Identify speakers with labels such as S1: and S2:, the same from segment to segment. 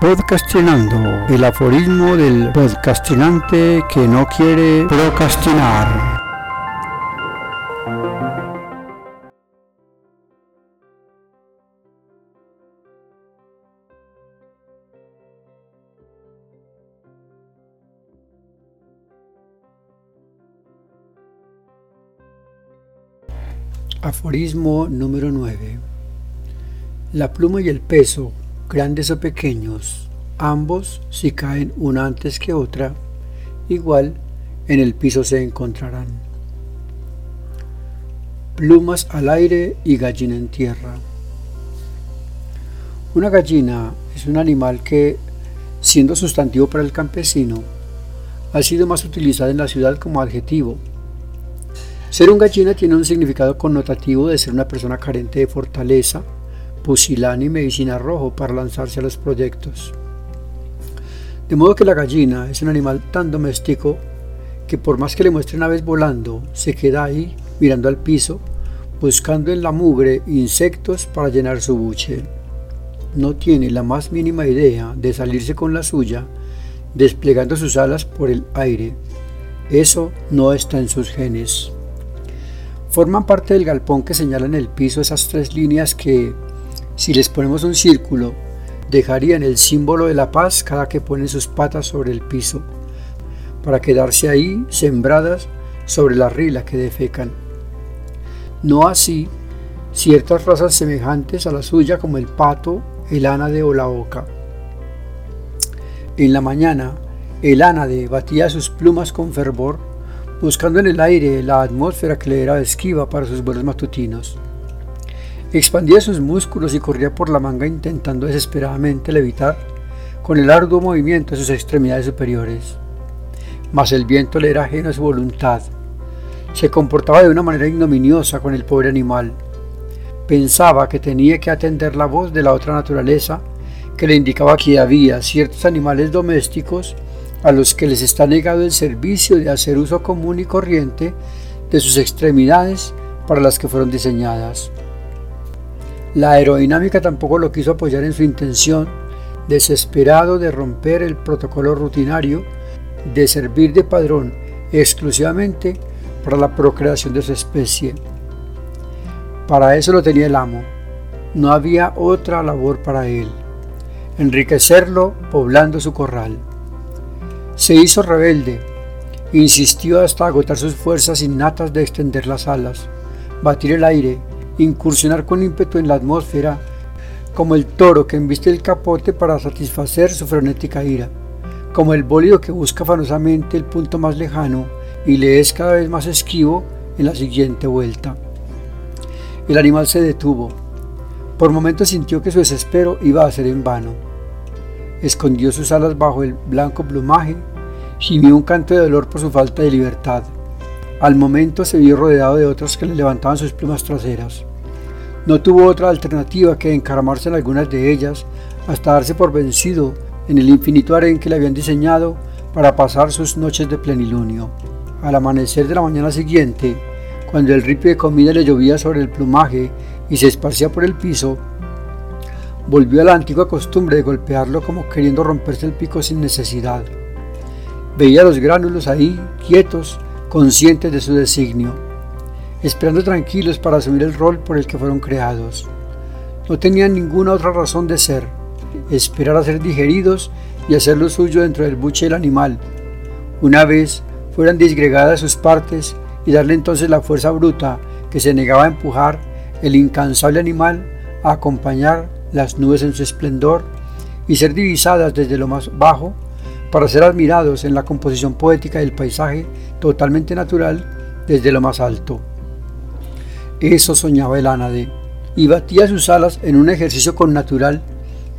S1: Podcastinando, el aforismo del podcastinante que no quiere procrastinar. Aforismo número 9. La pluma y el peso grandes o pequeños, ambos, si caen una antes que otra, igual en el piso se encontrarán. Plumas al aire y gallina en tierra. Una gallina es un animal que, siendo sustantivo para el campesino, ha sido más utilizado en la ciudad como adjetivo. Ser un gallina tiene un significado connotativo de ser una persona carente de fortaleza, pusilán y medicina rojo para lanzarse a los proyectos. De modo que la gallina es un animal tan doméstico que por más que le muestren aves volando, se queda ahí mirando al piso, buscando en la mugre insectos para llenar su buche. No tiene la más mínima idea de salirse con la suya, desplegando sus alas por el aire. Eso no está en sus genes. Forman parte del galpón que señala en el piso esas tres líneas que, si les ponemos un círculo, dejarían el símbolo de la paz cada que ponen sus patas sobre el piso, para quedarse ahí sembradas sobre la rila que defecan. No así ciertas razas semejantes a la suya como el pato, el ánade o la oca. En la mañana, el ánade batía sus plumas con fervor, buscando en el aire la atmósfera que le era esquiva para sus vuelos matutinos. Expandía sus músculos y corría por la manga intentando desesperadamente levitar con el arduo movimiento de sus extremidades superiores. Mas el viento le era ajeno a su voluntad. Se comportaba de una manera ignominiosa con el pobre animal. Pensaba que tenía que atender la voz de la otra naturaleza que le indicaba que había ciertos animales domésticos a los que les está negado el servicio de hacer uso común y corriente de sus extremidades para las que fueron diseñadas. La aerodinámica tampoco lo quiso apoyar en su intención, desesperado de romper el protocolo rutinario de servir de padrón exclusivamente para la procreación de su especie. Para eso lo tenía el amo. No había otra labor para él. Enriquecerlo poblando su corral. Se hizo rebelde. Insistió hasta agotar sus fuerzas innatas de extender las alas, batir el aire, incursionar con ímpetu en la atmósfera, como el toro que embiste el capote para satisfacer su frenética ira, como el bólido que busca afanosamente el punto más lejano y le es cada vez más esquivo en la siguiente vuelta. El animal se detuvo. Por momentos sintió que su desespero iba a ser en vano. Escondió sus alas bajo el blanco plumaje, gimió un canto de dolor por su falta de libertad. Al momento se vio rodeado de otros que le levantaban sus plumas traseras. No tuvo otra alternativa que encaramarse en algunas de ellas hasta darse por vencido en el infinito aren que le habían diseñado para pasar sus noches de plenilunio. Al amanecer de la mañana siguiente, cuando el ripio de comida le llovía sobre el plumaje y se esparcía por el piso, volvió a la antigua costumbre de golpearlo como queriendo romperse el pico sin necesidad. Veía los gránulos ahí, quietos, conscientes de su designio, esperando tranquilos para asumir el rol por el que fueron creados. No tenían ninguna otra razón de ser, esperar a ser digeridos y hacer lo suyo dentro del buche del animal. Una vez fueran disgregadas sus partes y darle entonces la fuerza bruta que se negaba a empujar el incansable animal a acompañar las nubes en su esplendor y ser divisadas desde lo más bajo para ser admirados en la composición poética del paisaje totalmente natural desde lo más alto. Eso soñaba el ánade, y batía sus alas en un ejercicio connatural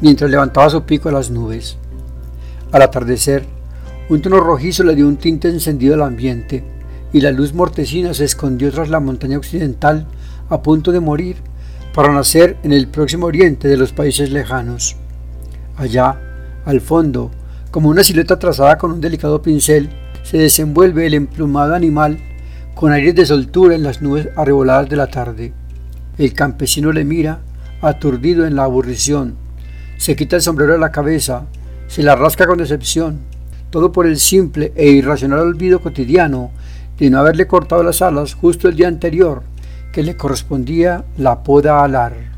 S1: mientras levantaba su pico a las nubes. Al atardecer, un tono rojizo le dio un tinte encendido al ambiente, y la luz mortecina se escondió tras la montaña occidental a punto de morir para nacer en el próximo oriente de los países lejanos. Allá, al fondo, como una silueta trazada con un delicado pincel, se desenvuelve el emplumado animal con aires de soltura en las nubes arreboladas de la tarde. El campesino le mira, aturdido en la aburrición. Se quita el sombrero de la cabeza, se la rasca con decepción, todo por el simple e irracional olvido cotidiano de no haberle cortado las alas justo el día anterior que le correspondía la poda alar.